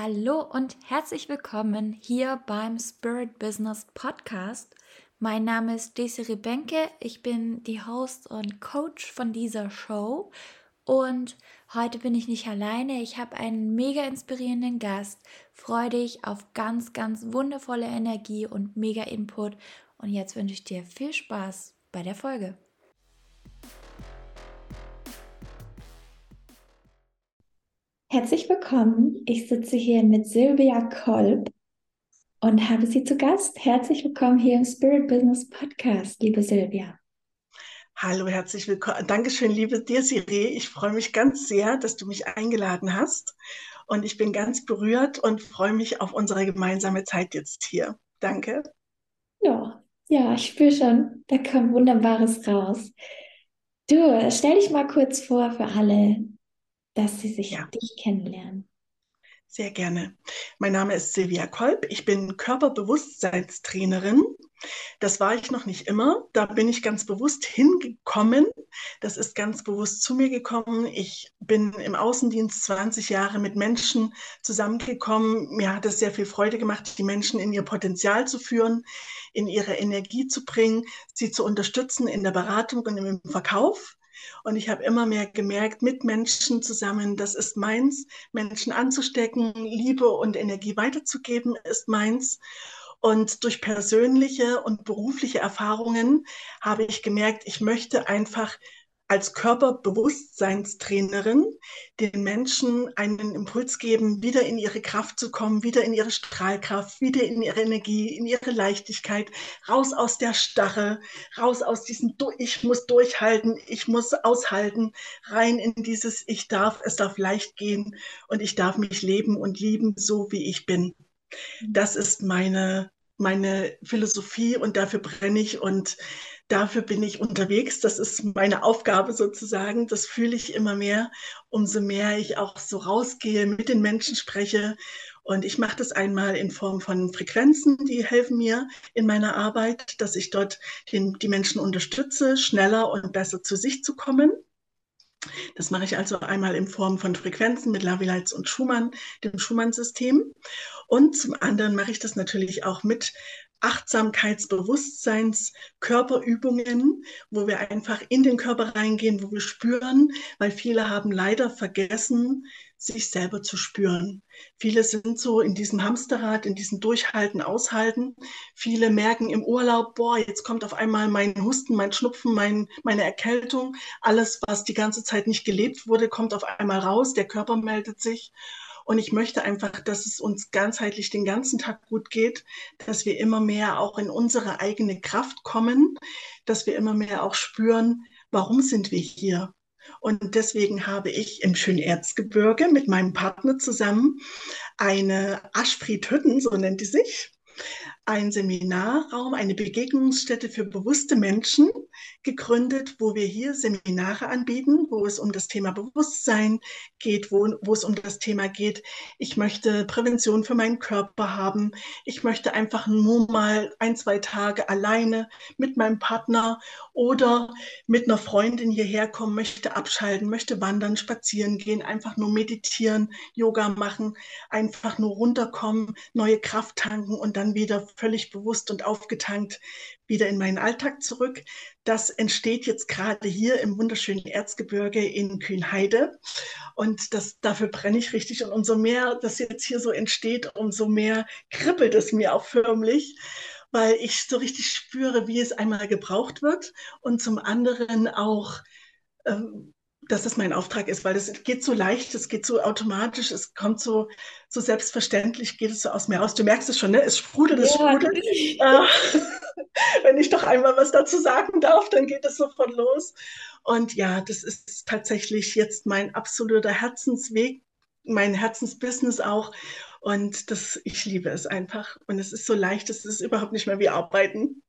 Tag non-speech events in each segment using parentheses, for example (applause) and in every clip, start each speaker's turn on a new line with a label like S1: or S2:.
S1: Hallo und herzlich willkommen hier beim Spirit Business Podcast. Mein Name ist Desiree Benke, ich bin die Host und Coach von dieser Show. Und heute bin ich nicht alleine, ich habe einen mega inspirierenden Gast, freue dich auf ganz, ganz wundervolle Energie und mega Input. Und jetzt wünsche ich dir viel Spaß bei der Folge. Herzlich willkommen. Ich sitze hier mit Silvia Kolb und habe Sie zu Gast. Herzlich willkommen hier im Spirit Business Podcast, liebe Silvia.
S2: Hallo, herzlich willkommen. Dankeschön, liebe Desiree. Ich freue mich ganz sehr, dass du mich eingeladen hast. Und ich bin ganz berührt und freue mich auf unsere gemeinsame Zeit jetzt hier. Danke.
S1: Ja, ja, ich spüre schon, da kommt Wunderbares raus. Du, stell dich mal kurz vor für alle, dass sie sich ja. dich kennenlernen.
S2: Sehr gerne. Mein Name ist Silvia Kolb. Ich bin Körperbewusstseinstrainerin. Das war ich noch nicht immer. Da bin ich ganz bewusst hingekommen. Das ist ganz bewusst zu mir gekommen. Ich bin im Außendienst 20 Jahre mit Menschen zusammengekommen. Mir hat es sehr viel Freude gemacht, die Menschen in ihr Potenzial zu führen, in ihre Energie zu bringen, sie zu unterstützen in der Beratung und im Verkauf. Und ich habe immer mehr gemerkt, mit Menschen zusammen, das ist meins, Menschen anzustecken, Liebe und Energie weiterzugeben, ist meins. Und durch persönliche und berufliche Erfahrungen habe ich gemerkt, ich möchte einfach als Körperbewusstseinstrainerin den Menschen einen Impuls geben, wieder in ihre Kraft zu kommen, wieder in ihre Strahlkraft, wieder in ihre Energie, in ihre Leichtigkeit, raus aus der Starre, raus aus diesem Ich muss durchhalten, ich muss aushalten, rein in dieses Ich darf, es darf leicht gehen und ich darf mich leben und lieben, so wie ich bin. Das ist meine, meine Philosophie und dafür brenne ich und dafür bin ich unterwegs. Das ist meine Aufgabe sozusagen. Das fühle ich immer mehr, umso mehr ich auch so rausgehe, mit den Menschen spreche. Und ich mache das einmal in Form von Frequenzen, die helfen mir in meiner Arbeit, dass ich dort den, die Menschen unterstütze, schneller und besser zu sich zu kommen. Das mache ich also einmal in Form von Frequenzen mit Lavileitz und Schumann, dem Schumann-System. Und zum anderen mache ich das natürlich auch mit Achtsamkeitsbewusstseins, Körperübungen, wo wir einfach in den Körper reingehen, wo wir spüren, weil viele haben leider vergessen, sich selber zu spüren. Viele sind so in diesem Hamsterrad, in diesem Durchhalten, Aushalten. Viele merken im Urlaub, boah, jetzt kommt auf einmal mein Husten, mein Schnupfen, mein, meine Erkältung. Alles, was die ganze Zeit nicht gelebt wurde, kommt auf einmal raus. Der Körper meldet sich. Und ich möchte einfach, dass es uns ganzheitlich den ganzen Tag gut geht, dass wir immer mehr auch in unsere eigene Kraft kommen, dass wir immer mehr auch spüren, warum sind wir hier? Und deswegen habe ich im Schönerzgebirge mit meinem Partner zusammen eine Aschfried-Hütten, so nennt die sich, ein Seminarraum, eine Begegnungsstätte für bewusste Menschen gegründet, wo wir hier Seminare anbieten, wo es um das Thema Bewusstsein geht, wo, wo es um das Thema geht, ich möchte Prävention für meinen Körper haben, ich möchte einfach nur mal ein, zwei Tage alleine mit meinem Partner oder mit einer Freundin hierher kommen, möchte abschalten, möchte wandern, spazieren gehen, einfach nur meditieren, Yoga machen, einfach nur runterkommen, neue Kraft tanken und dann wieder völlig bewusst und aufgetankt wieder in meinen Alltag zurück. Das entsteht jetzt gerade hier im wunderschönen Erzgebirge in Kühnheide. Und das, dafür brenne ich richtig. Und umso mehr das jetzt hier so entsteht, umso mehr kribbelt es mir auch förmlich weil ich so richtig spüre, wie es einmal gebraucht wird und zum anderen auch, ähm, dass es mein Auftrag ist, weil es geht so leicht, es geht so automatisch, es kommt so, so selbstverständlich, geht es so aus mir raus. Du merkst es schon, ne? es sprudelt, es ja, sprudelt. Äh, (laughs) wenn ich doch einmal was dazu sagen darf, dann geht es sofort los. Und ja, das ist tatsächlich jetzt mein absoluter Herzensweg, mein Herzensbusiness auch. Und das, ich liebe es einfach. Und es ist so leicht, es ist überhaupt nicht mehr wie Arbeiten.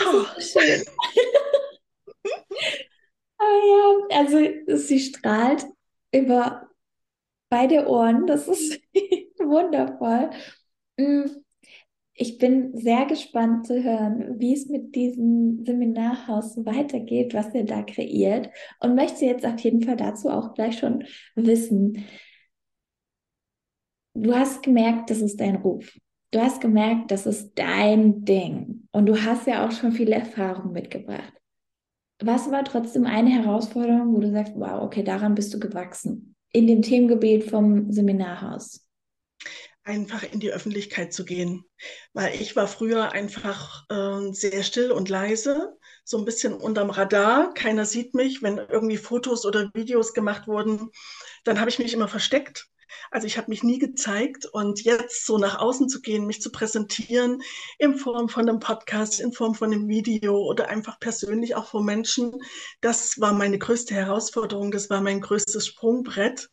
S1: Oh. schön. (laughs) Ja, also sie strahlt über beide Ohren. Das ist (laughs) wundervoll. Mm, ich bin sehr gespannt zu hören, wie es mit diesem Seminarhaus weitergeht, was ihr da kreiert und möchte jetzt auf jeden Fall dazu auch gleich schon wissen. du hast gemerkt, das ist dein Ruf. Du hast gemerkt, das ist dein Ding. Und du hast ja auch schon viel Erfahrung mitgebracht. Was war trotzdem eine Herausforderung, wo du sagst, wow, okay, daran bist du gewachsen? In dem Themengebiet vom Seminarhaus
S2: einfach in die Öffentlichkeit zu gehen. Weil ich war früher einfach äh, sehr still und leise, so ein bisschen unterm Radar. Keiner sieht mich. Wenn irgendwie Fotos oder Videos gemacht wurden, dann habe ich mich immer versteckt. Also ich habe mich nie gezeigt und jetzt so nach außen zu gehen, mich zu präsentieren in Form von einem Podcast, in Form von einem Video oder einfach persönlich auch vor Menschen, das war meine größte Herausforderung, das war mein größtes Sprungbrett.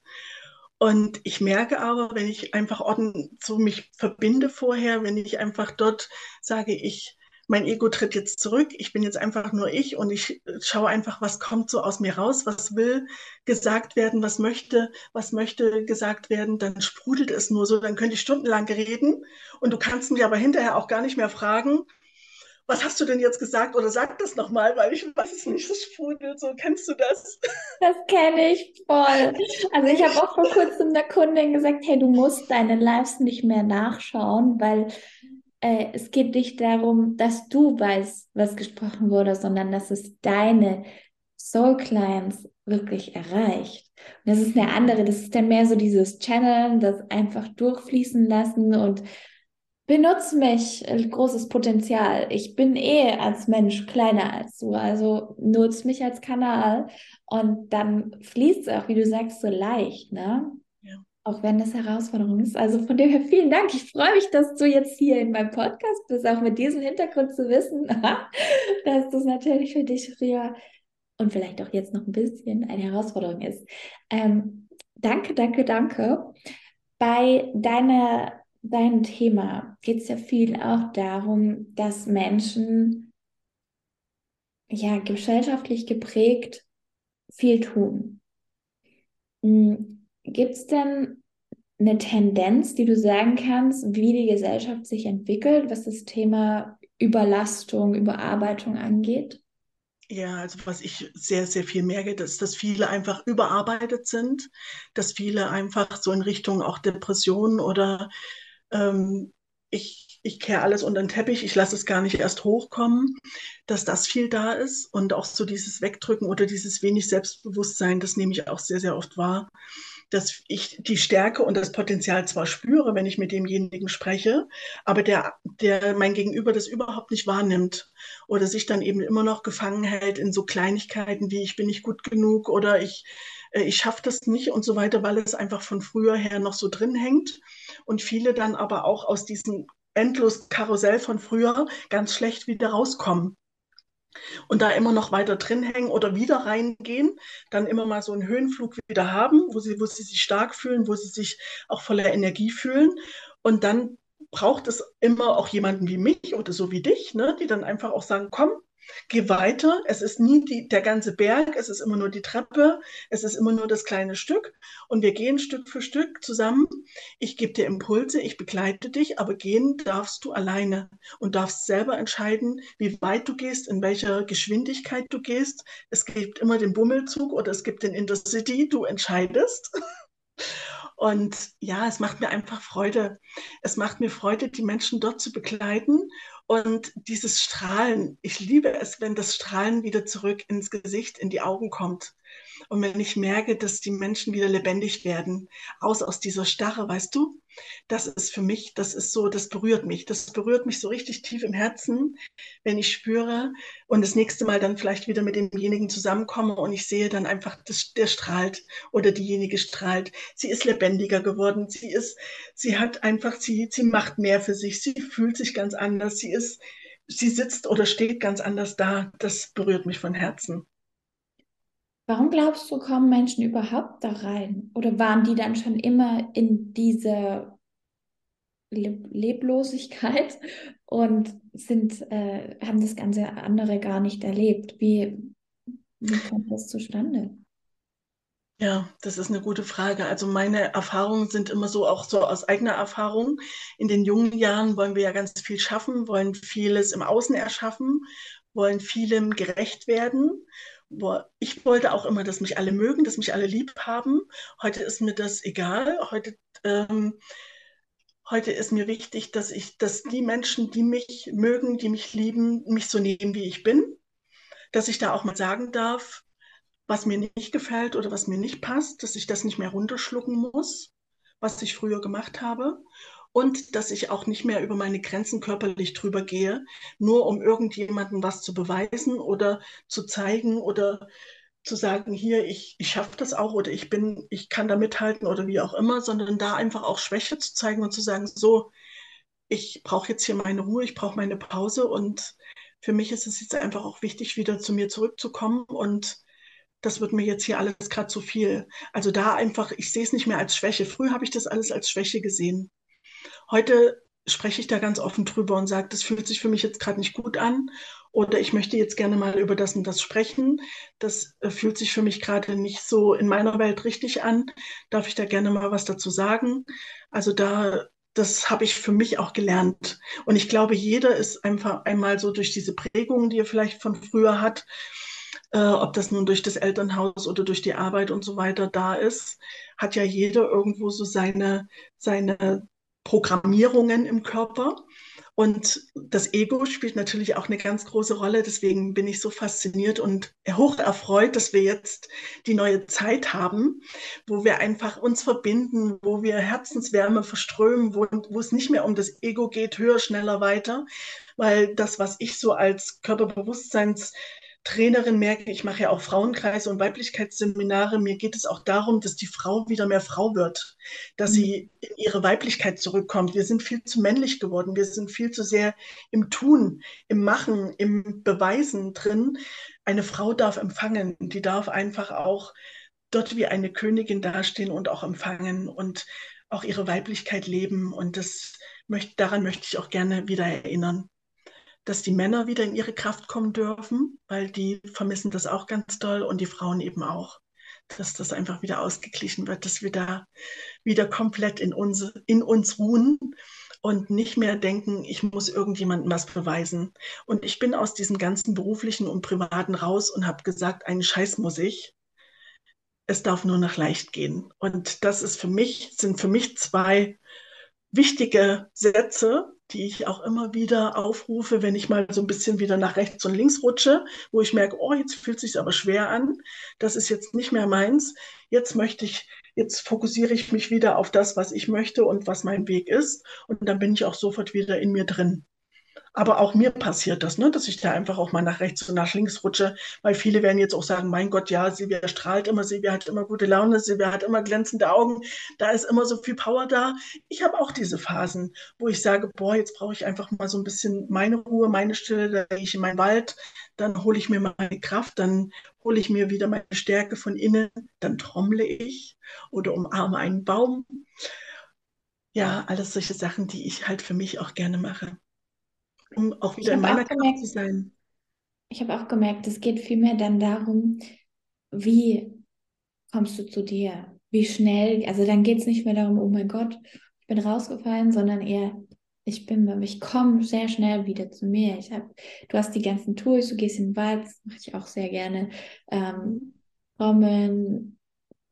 S2: Und ich merke aber, wenn ich einfach ordentlich so mich verbinde vorher, wenn ich einfach dort sage, ich, mein Ego tritt jetzt zurück, ich bin jetzt einfach nur ich und ich schaue einfach, was kommt so aus mir raus, was will gesagt werden, was möchte, was möchte gesagt werden, dann sprudelt es nur so, dann könnte ich stundenlang reden und du kannst mich aber hinterher auch gar nicht mehr fragen, was hast du denn jetzt gesagt? Oder sag das nochmal, weil ich weiß es nicht, das sprudelt so. Kennst du das?
S1: Das kenne ich voll. Also ich habe auch vor kurzem der Kundin gesagt, hey, du musst deine Lives nicht mehr nachschauen, weil äh, es geht nicht darum, dass du weißt, was gesprochen wurde, sondern dass es deine Soul Clients wirklich erreicht. Und das ist eine andere, das ist dann mehr so dieses Channeln, das einfach durchfließen lassen und benutze mich, äh, großes Potenzial. Ich bin eh als Mensch kleiner als du, also nutze mich als Kanal und dann fließt es auch, wie du sagst, so leicht, ne? Auch wenn das Herausforderung ist. Also von dem her vielen Dank. Ich freue mich, dass du jetzt hier in meinem Podcast bist, auch mit diesem Hintergrund zu wissen, (laughs) dass das natürlich für dich früher und vielleicht auch jetzt noch ein bisschen eine Herausforderung ist. Ähm, danke, danke, danke. Bei deiner deinem Thema geht es ja viel auch darum, dass Menschen ja gesellschaftlich geprägt viel tun. Hm, Gibt es denn eine Tendenz, die du sagen kannst, wie die Gesellschaft sich entwickelt, was das Thema Überlastung, Überarbeitung angeht?
S2: Ja, also was ich sehr, sehr viel merke, ist, dass viele einfach überarbeitet sind, dass viele einfach so in Richtung auch Depressionen oder ähm, ich, ich kehre alles unter den Teppich, ich lasse es gar nicht erst hochkommen, dass das viel da ist und auch so dieses Wegdrücken oder dieses wenig Selbstbewusstsein, das nehme ich auch sehr, sehr oft wahr, dass ich die Stärke und das Potenzial zwar spüre, wenn ich mit demjenigen spreche, aber der, der mein Gegenüber das überhaupt nicht wahrnimmt oder sich dann eben immer noch gefangen hält in so Kleinigkeiten wie ich bin nicht gut genug oder ich, äh, ich schaffe das nicht und so weiter, weil es einfach von früher her noch so drin hängt und viele dann aber auch aus diesem endlos Karussell von früher ganz schlecht wieder rauskommen. Und da immer noch weiter drin hängen oder wieder reingehen, dann immer mal so einen Höhenflug wieder haben, wo sie, wo sie sich stark fühlen, wo sie sich auch voller Energie fühlen. Und dann braucht es immer auch jemanden wie mich oder so wie dich, ne, die dann einfach auch sagen, komm, Geh weiter. Es ist nie die, der ganze Berg, es ist immer nur die Treppe, es ist immer nur das kleine Stück. Und wir gehen Stück für Stück zusammen. Ich gebe dir Impulse, ich begleite dich, aber gehen darfst du alleine und darfst selber entscheiden, wie weit du gehst, in welcher Geschwindigkeit du gehst. Es gibt immer den Bummelzug oder es gibt den Intercity, du entscheidest. (laughs) Und ja, es macht mir einfach Freude. Es macht mir Freude, die Menschen dort zu begleiten und dieses Strahlen, ich liebe es, wenn das Strahlen wieder zurück ins Gesicht, in die Augen kommt. Und wenn ich merke, dass die Menschen wieder lebendig werden, aus aus dieser Starre, weißt du, das ist für mich, das ist so, das berührt mich. Das berührt mich so richtig tief im Herzen, wenn ich spüre und das nächste Mal dann vielleicht wieder mit demjenigen zusammenkomme und ich sehe dann einfach, das, der strahlt oder diejenige strahlt. Sie ist lebendiger geworden. Sie ist, sie hat einfach, sie, sie macht mehr für sich. Sie fühlt sich ganz anders. Sie ist, sie sitzt oder steht ganz anders da. Das berührt mich von Herzen.
S1: Warum glaubst du, kommen Menschen überhaupt da rein? Oder waren die dann schon immer in dieser Leb Leblosigkeit (laughs) und sind, äh, haben das ganze andere gar nicht erlebt? Wie, wie kommt das zustande?
S2: Ja, das ist eine gute Frage. Also meine Erfahrungen sind immer so, auch so aus eigener Erfahrung. In den jungen Jahren wollen wir ja ganz viel schaffen, wollen vieles im Außen erschaffen, wollen vielem gerecht werden boah, ich wollte auch immer, dass mich alle mögen, dass mich alle lieb haben. Heute ist mir das egal. Heute ähm, Heute ist mir wichtig, dass ich, dass die Menschen, die mich mögen, die mich lieben, mich so nehmen, wie ich bin. Dass ich da auch mal sagen darf, was mir nicht gefällt oder was mir nicht passt, dass ich das nicht mehr runterschlucken muss, was ich früher gemacht habe. Und dass ich auch nicht mehr über meine Grenzen körperlich drüber gehe, nur um irgendjemandem was zu beweisen oder zu zeigen oder zu sagen, hier, ich, ich schaffe das auch oder ich bin, ich kann da mithalten oder wie auch immer, sondern da einfach auch Schwäche zu zeigen und zu sagen, so, ich brauche jetzt hier meine Ruhe, ich brauche meine Pause und für mich ist es jetzt einfach auch wichtig, wieder zu mir zurückzukommen und das wird mir jetzt hier alles gerade zu viel. Also da einfach, ich sehe es nicht mehr als Schwäche. Früher habe ich das alles als Schwäche gesehen. Heute spreche ich da ganz offen drüber und sage, das fühlt sich für mich jetzt gerade nicht gut an oder ich möchte jetzt gerne mal über das und das sprechen. Das äh, fühlt sich für mich gerade nicht so in meiner Welt richtig an. Darf ich da gerne mal was dazu sagen? Also da, das habe ich für mich auch gelernt. Und ich glaube, jeder ist einfach einmal so durch diese Prägungen, die er vielleicht von früher hat, äh, ob das nun durch das Elternhaus oder durch die Arbeit und so weiter da ist, hat ja jeder irgendwo so seine, seine Programmierungen im Körper. Und das Ego spielt natürlich auch eine ganz große Rolle. Deswegen bin ich so fasziniert und hoch erfreut, dass wir jetzt die neue Zeit haben, wo wir einfach uns verbinden, wo wir Herzenswärme verströmen, wo, wo es nicht mehr um das Ego geht, höher, schneller, weiter. Weil das, was ich so als Körperbewusstseins Trainerin merke, ich mache ja auch Frauenkreise und Weiblichkeitsseminare. Mir geht es auch darum, dass die Frau wieder mehr Frau wird, dass sie in ihre Weiblichkeit zurückkommt. Wir sind viel zu männlich geworden. Wir sind viel zu sehr im Tun, im Machen, im Beweisen drin. Eine Frau darf empfangen. Die darf einfach auch dort wie eine Königin dastehen und auch empfangen und auch ihre Weiblichkeit leben. Und das möchte, daran möchte ich auch gerne wieder erinnern dass die Männer wieder in ihre Kraft kommen dürfen, weil die vermissen das auch ganz doll und die Frauen eben auch. Dass das einfach wieder ausgeglichen wird, dass wir da wieder komplett in uns, in uns ruhen und nicht mehr denken, ich muss irgendjemandem was beweisen. Und ich bin aus diesem ganzen beruflichen und privaten raus und habe gesagt, einen Scheiß muss ich. Es darf nur noch leicht gehen. Und das ist für mich, sind für mich zwei wichtige Sätze, die ich auch immer wieder aufrufe, wenn ich mal so ein bisschen wieder nach rechts und links rutsche, wo ich merke, oh, jetzt fühlt es sich aber schwer an. Das ist jetzt nicht mehr meins. Jetzt möchte ich, jetzt fokussiere ich mich wieder auf das, was ich möchte und was mein Weg ist. Und dann bin ich auch sofort wieder in mir drin. Aber auch mir passiert das, ne, dass ich da einfach auch mal nach rechts und nach links rutsche, weil viele werden jetzt auch sagen, mein Gott, ja, Silvia strahlt immer, Silvia hat immer gute Laune, Silvia hat immer glänzende Augen, da ist immer so viel Power da. Ich habe auch diese Phasen, wo ich sage, boah, jetzt brauche ich einfach mal so ein bisschen meine Ruhe, meine Stille, da gehe ich in meinen Wald, dann hole ich mir meine Kraft, dann hole ich mir wieder meine Stärke von innen, dann trommle ich oder umarme einen Baum. Ja, alles solche Sachen, die ich halt für mich auch gerne mache um auch wieder in meiner Kraft zu sein.
S1: Ich habe auch gemerkt, es geht vielmehr dann darum, wie kommst du zu dir? Wie schnell? Also dann geht es nicht mehr darum, oh mein Gott, ich bin rausgefallen, sondern eher, ich bin, ich komme sehr schnell wieder zu mir. Ich hab, du hast die ganzen Tools, du gehst in den Wald, das mache ich auch sehr gerne. Ähm, Trommeln,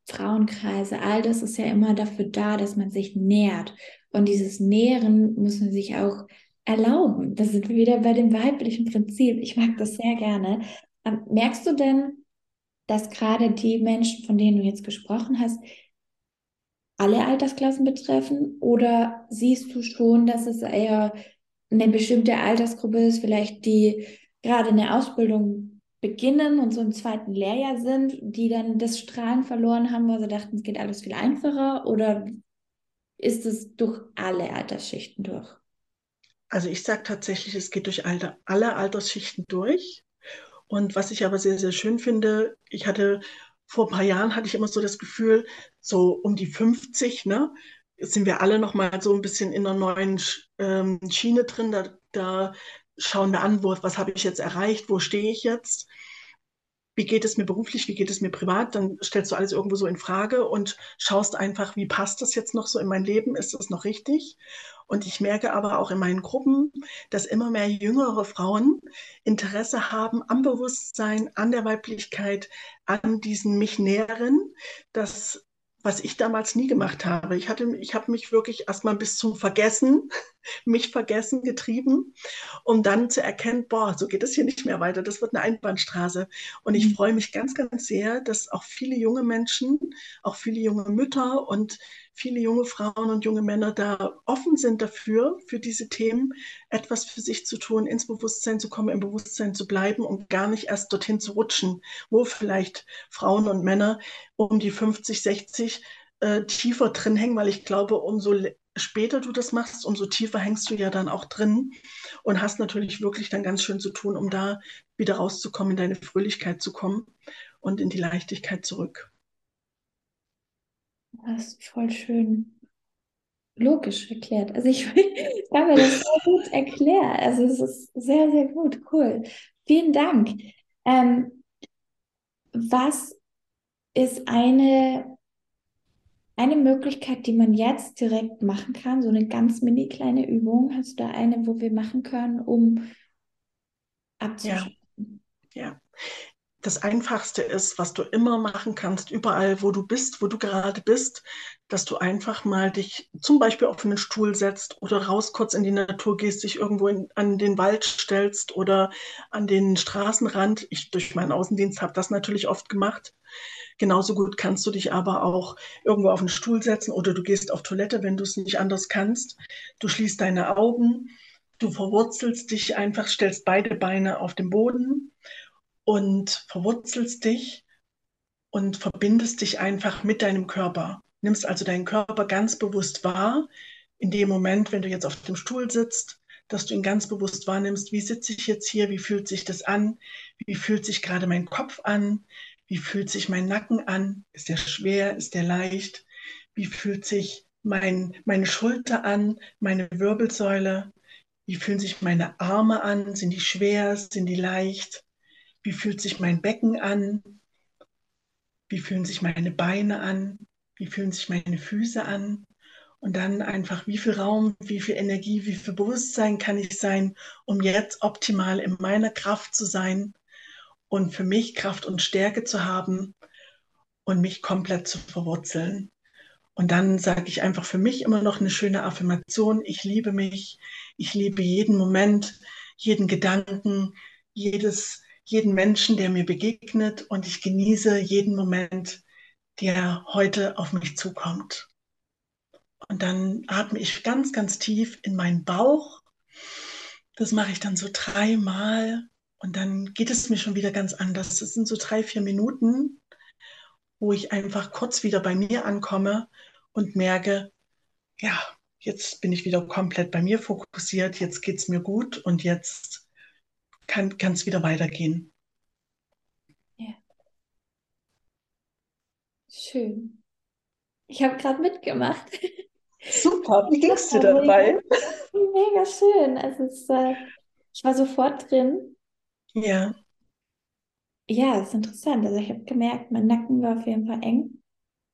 S1: Frauenkreise, all das ist ja immer dafür da, dass man sich nährt. Und dieses Nähren muss man sich auch erlauben. Das sind wir wieder bei dem weiblichen Prinzip. Ich mag das sehr gerne. Ähm, merkst du denn, dass gerade die Menschen, von denen du jetzt gesprochen hast, alle Altersklassen betreffen? Oder siehst du schon, dass es eher eine bestimmte Altersgruppe ist, vielleicht die gerade eine Ausbildung beginnen und so im zweiten Lehrjahr sind, die dann das Strahlen verloren haben, weil sie dachten, es geht alles viel einfacher? Oder ist es durch alle Altersschichten durch?
S2: Also ich sage tatsächlich, es geht durch alle, alle Altersschichten durch. Und was ich aber sehr, sehr schön finde, ich hatte vor ein paar Jahren hatte ich immer so das Gefühl, so um die 50, ne, sind wir alle noch mal so ein bisschen in einer neuen ähm, Schiene drin. Da, da schauen wir an, wo, was habe ich jetzt erreicht, wo stehe ich jetzt wie geht es mir beruflich, wie geht es mir privat, dann stellst du alles irgendwo so in Frage und schaust einfach, wie passt das jetzt noch so in mein Leben, ist das noch richtig? Und ich merke aber auch in meinen Gruppen, dass immer mehr jüngere Frauen Interesse haben am Bewusstsein, an der Weiblichkeit, an diesen mich näheren, dass was ich damals nie gemacht habe. Ich ich habe mich wirklich erstmal bis zum Vergessen, (laughs) mich vergessen getrieben, um dann zu erkennen, boah, so geht es hier nicht mehr weiter. Das wird eine Einbahnstraße. Und ich mhm. freue mich ganz, ganz sehr, dass auch viele junge Menschen, auch viele junge Mütter und viele junge Frauen und junge Männer da offen sind dafür, für diese Themen etwas für sich zu tun, ins Bewusstsein zu kommen, im Bewusstsein zu bleiben und gar nicht erst dorthin zu rutschen, wo vielleicht Frauen und Männer um die 50, 60 äh, tiefer drin hängen, weil ich glaube, umso später du das machst, umso tiefer hängst du ja dann auch drin und hast natürlich wirklich dann ganz schön zu tun, um da wieder rauszukommen, in deine Fröhlichkeit zu kommen und in die Leichtigkeit zurück.
S1: Das ist voll schön logisch erklärt. Also ich, (laughs) ich das sehr gut erklärt. Also es ist sehr, sehr gut. Cool. Vielen Dank. Ähm, was ist eine, eine Möglichkeit, die man jetzt direkt machen kann? So eine ganz mini kleine Übung. Hast du da eine, wo wir machen können, um abzuschalten?
S2: Ja. ja das Einfachste ist, was du immer machen kannst, überall, wo du bist, wo du gerade bist, dass du einfach mal dich zum Beispiel auf einen Stuhl setzt oder raus kurz in die Natur gehst, dich irgendwo in, an den Wald stellst oder an den Straßenrand. Ich durch meinen Außendienst habe das natürlich oft gemacht. Genauso gut kannst du dich aber auch irgendwo auf einen Stuhl setzen oder du gehst auf Toilette, wenn du es nicht anders kannst. Du schließt deine Augen, du verwurzelst dich einfach, stellst beide Beine auf den Boden und verwurzelst dich und verbindest dich einfach mit deinem Körper. Nimmst also deinen Körper ganz bewusst wahr. In dem Moment, wenn du jetzt auf dem Stuhl sitzt, dass du ihn ganz bewusst wahrnimmst, wie sitze ich jetzt hier, wie fühlt sich das an, wie fühlt sich gerade mein Kopf an, wie fühlt sich mein Nacken an, ist der schwer, ist der leicht, wie fühlt sich mein, meine Schulter an, meine Wirbelsäule, wie fühlen sich meine Arme an, sind die schwer, sind die leicht, wie fühlt sich mein Becken an? Wie fühlen sich meine Beine an? Wie fühlen sich meine Füße an? Und dann einfach, wie viel Raum, wie viel Energie, wie viel Bewusstsein kann ich sein, um jetzt optimal in meiner Kraft zu sein und für mich Kraft und Stärke zu haben und mich komplett zu verwurzeln. Und dann sage ich einfach für mich immer noch eine schöne Affirmation. Ich liebe mich. Ich liebe jeden Moment, jeden Gedanken, jedes, jeden Menschen, der mir begegnet und ich genieße jeden Moment, der heute auf mich zukommt. Und dann atme ich ganz, ganz tief in meinen Bauch. Das mache ich dann so dreimal und dann geht es mir schon wieder ganz anders. Das sind so drei, vier Minuten, wo ich einfach kurz wieder bei mir ankomme und merke, ja, jetzt bin ich wieder komplett bei mir fokussiert, jetzt geht es mir gut und jetzt kann es wieder weitergehen.
S1: Ja. Schön. Ich habe gerade mitgemacht.
S2: Super, wie (laughs) ging es dir dabei?
S1: Mega schön. Also es, äh, ich war sofort drin.
S2: Ja.
S1: Ja, es ist interessant. Also ich habe gemerkt, mein Nacken war auf jeden Fall eng.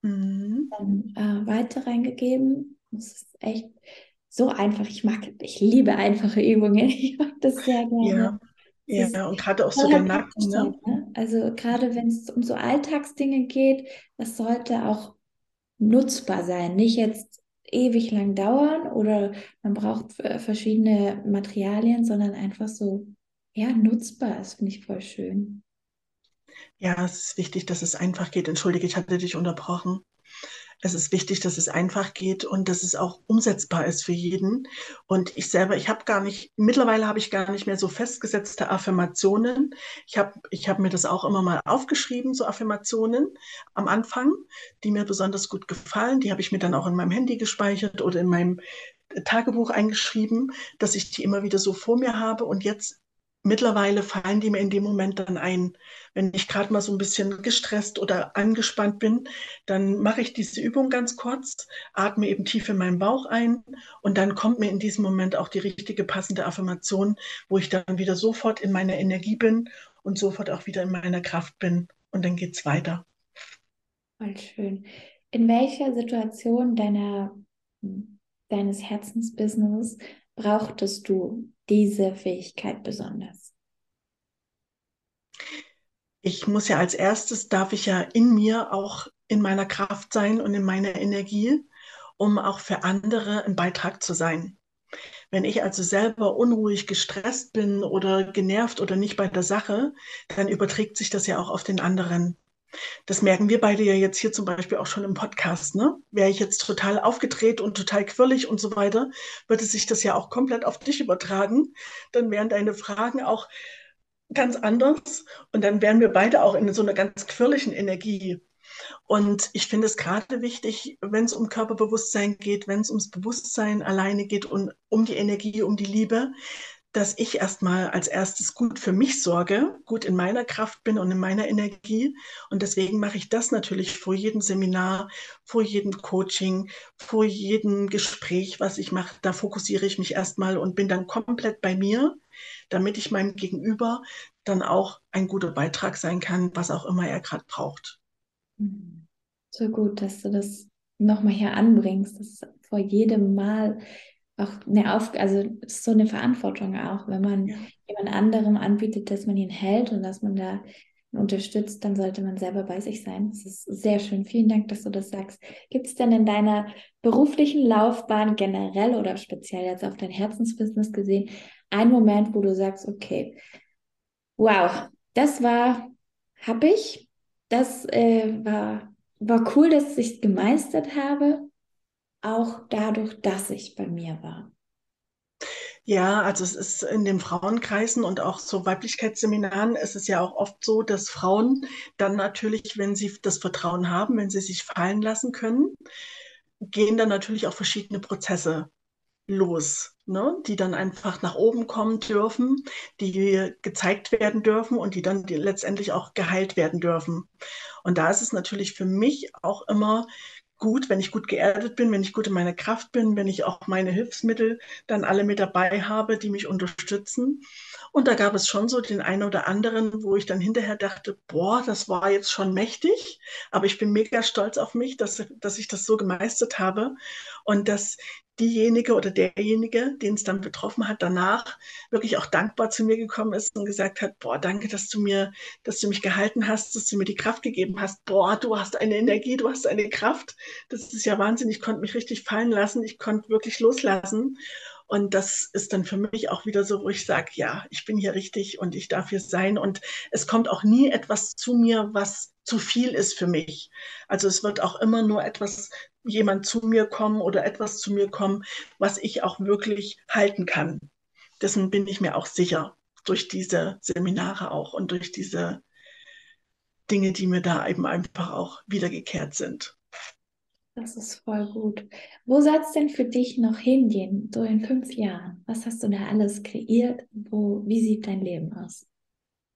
S2: Mhm.
S1: Dann äh, weiter reingegeben. Es ist echt so einfach. Ich mag, ich liebe einfache Übungen. (laughs) Ich mag das sehr gerne.
S2: Ja. Ja, und gerade auch so der Nacken. Ne?
S1: ne? Also gerade wenn es um so Alltagsdinge geht, das sollte auch nutzbar sein. Nicht jetzt ewig lang dauern oder man braucht verschiedene Materialien, sondern einfach so, ja, nutzbar ist, finde ich voll schön.
S2: Ja, es ist wichtig, dass es einfach geht. Entschuldige, ich hatte dich unterbrochen es ist wichtig, dass es einfach geht und dass es auch umsetzbar ist für jeden. Und ich selber, ich habe gar nicht, mittlerweile habe ich gar nicht mehr so festgesetzte Affirmationen. Ich habe ich hab mir das auch immer mal aufgeschrieben, so Affirmationen am Anfang, die mir besonders gut gefallen. Die habe ich mir dann auch in meinem Handy gespeichert oder in meinem Tagebuch eingeschrieben, dass ich die immer wieder so vor mir habe. Und jetzt mittlerweile fallen die mir in dem Moment dann ein. Wenn ich gerade mal so ein bisschen gestresst oder angespannt bin, dann mache ich diese Übung ganz kurz, atme eben tief in meinen Bauch ein und dann kommt mir in diesem Moment auch die richtige passende Affirmation, wo ich dann wieder sofort in meiner Energie bin und sofort auch wieder in meiner Kraft bin. Und dann geht es weiter.
S1: Voll schön. In welcher Situation deiner, deines Herzensbusiness brauchtest du diese Fähigkeit besonders?
S2: Ich muss ja als erstes, darf ich ja in mir auch in meiner Kraft sein und in meiner Energie, um auch für andere ein Beitrag zu sein. Wenn ich also selber unruhig, gestresst bin oder genervt oder nicht bei der Sache, dann überträgt sich das ja auch auf den anderen. Das merken wir beide ja jetzt hier zum Beispiel auch schon im Podcast. Ne? Wäre ich jetzt total aufgedreht und total quirlig und so weiter, würde sich das ja auch komplett auf dich übertragen. Dann wären deine Fragen auch ganz anders und dann wären wir beide auch in so einer ganz quirligen Energie. Und ich finde es gerade wichtig, wenn es um Körperbewusstsein geht, wenn es ums Bewusstsein alleine geht und um die Energie, um die Liebe, dass ich erstmal als erstes gut für mich sorge, gut in meiner Kraft bin und in meiner Energie. Und deswegen mache ich das natürlich vor jedem Seminar, vor jedem Coaching, vor jedem Gespräch, was ich mache. Da fokussiere ich mich erstmal und bin dann komplett bei mir, damit ich meinem Gegenüber dann auch ein guter Beitrag sein kann, was auch immer er gerade braucht.
S1: So gut, dass du das nochmal hier anbringst, dass vor jedem Mal auch eine Auf also ist so eine Verantwortung auch, wenn man ja. jemand anderem anbietet, dass man ihn hält und dass man da unterstützt, dann sollte man selber bei sich sein. Das ist sehr schön. Vielen Dank, dass du das sagst. Gibt es denn in deiner beruflichen Laufbahn generell oder speziell jetzt auf dein Herzensbusiness gesehen einen Moment, wo du sagst, okay, wow, das war, habe ich, das äh, war, war cool, dass ich es gemeistert habe auch dadurch, dass ich bei mir war?
S2: Ja, also es ist in den Frauenkreisen und auch so Weiblichkeitsseminaren ist es ja auch oft so, dass Frauen dann natürlich, wenn sie das Vertrauen haben, wenn sie sich fallen lassen können, gehen dann natürlich auch verschiedene Prozesse los, ne? die dann einfach nach oben kommen dürfen, die gezeigt werden dürfen und die dann letztendlich auch geheilt werden dürfen. Und da ist es natürlich für mich auch immer gut, wenn ich gut geerdet bin, wenn ich gut in meiner Kraft bin, wenn ich auch meine Hilfsmittel dann alle mit dabei habe, die mich unterstützen. Und da gab es schon so den einen oder anderen, wo ich dann hinterher dachte, boah, das war jetzt schon mächtig, aber ich bin mega stolz auf mich, dass, dass ich das so gemeistert habe und dass diejenige oder derjenige, den es dann betroffen hat, danach wirklich auch dankbar zu mir gekommen ist und gesagt hat, boah, danke, dass du mir, dass du mich gehalten hast, dass du mir die Kraft gegeben hast. Boah, du hast eine Energie, du hast eine Kraft. Das ist ja Wahnsinn. Ich konnte mich richtig fallen lassen. Ich konnte wirklich loslassen. Und das ist dann für mich auch wieder so, wo ich sage, ja, ich bin hier richtig und ich darf hier sein. Und es kommt auch nie etwas zu mir, was zu viel ist für mich. Also es wird auch immer nur etwas, jemand zu mir kommen oder etwas zu mir kommen, was ich auch wirklich halten kann. Dessen bin ich mir auch sicher durch diese Seminare auch und durch diese Dinge, die mir da eben einfach auch wiedergekehrt sind.
S1: Das ist voll gut. Wo soll es denn für dich noch hingehen, so in fünf Jahren? Was hast du da alles kreiert? Wo, wie sieht dein Leben aus?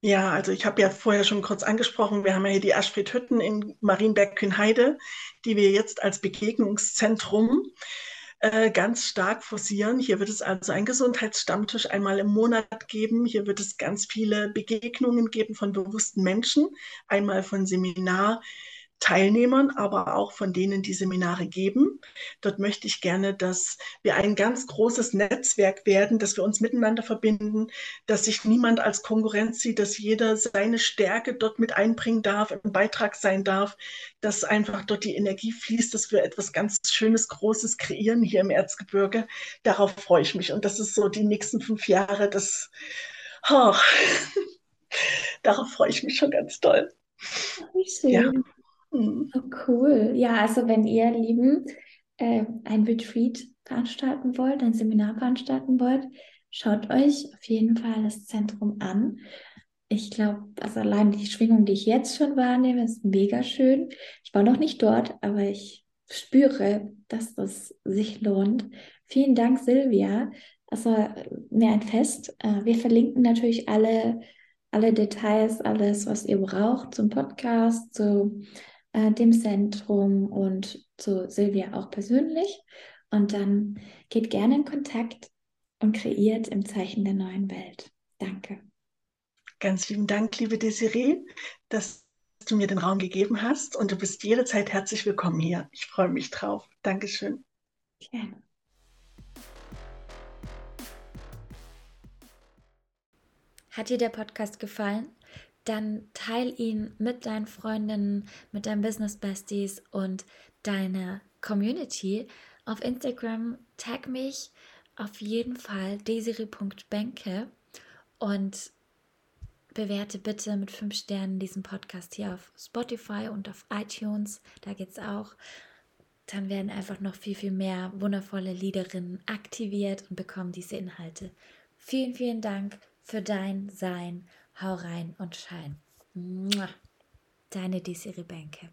S2: Ja, also ich habe ja vorher schon kurz angesprochen, wir haben ja hier die Aschfried Hütten in Marienberg-Kühnheide, die wir jetzt als Begegnungszentrum äh, ganz stark forcieren. Hier wird es also einen Gesundheitsstammtisch einmal im Monat geben. Hier wird es ganz viele Begegnungen geben von bewussten Menschen, einmal von Seminar Teilnehmern, aber auch von denen, die Seminare geben. Dort möchte ich gerne, dass wir ein ganz großes Netzwerk werden, dass wir uns miteinander verbinden, dass sich niemand als Konkurrenz sieht, dass jeder seine Stärke dort mit einbringen darf, ein Beitrag sein darf, dass einfach dort die Energie fließt, dass wir etwas ganz Schönes, Großes kreieren hier im Erzgebirge. Darauf freue ich mich. Und das ist so die nächsten fünf Jahre, das, oh, (laughs) darauf freue ich mich schon ganz
S1: schön. Ja. Oh, cool. Ja, also wenn ihr Lieben äh, ein Retreat veranstalten wollt, ein Seminar veranstalten wollt, schaut euch auf jeden Fall das Zentrum an. Ich glaube, also allein die Schwingung, die ich jetzt schon wahrnehme, ist mega schön. Ich war noch nicht dort, aber ich spüre, dass das sich lohnt. Vielen Dank, Silvia. Also mir ein Fest. Äh, wir verlinken natürlich alle, alle Details, alles, was ihr braucht zum Podcast, zu äh, dem Zentrum und zu Silvia auch persönlich. Und dann geht gerne in Kontakt und kreiert im Zeichen der neuen Welt. Danke.
S2: Ganz lieben Dank, liebe Desiree, dass du mir den Raum gegeben hast und du bist jederzeit herzlich willkommen hier. Ich freue mich drauf. Dankeschön. Gerne.
S1: Hat dir der Podcast gefallen? Dann teil ihn mit deinen Freundinnen, mit deinen Business Besties und deiner Community. Auf Instagram tag mich auf jeden Fall desiri.benke und bewerte bitte mit fünf Sternen diesen Podcast hier auf Spotify und auf iTunes. Da geht es auch. Dann werden einfach noch viel, viel mehr wundervolle Liederinnen aktiviert und bekommen diese Inhalte. Vielen, vielen Dank für dein Sein. Hau rein und schein. Deine Desiree Bänke.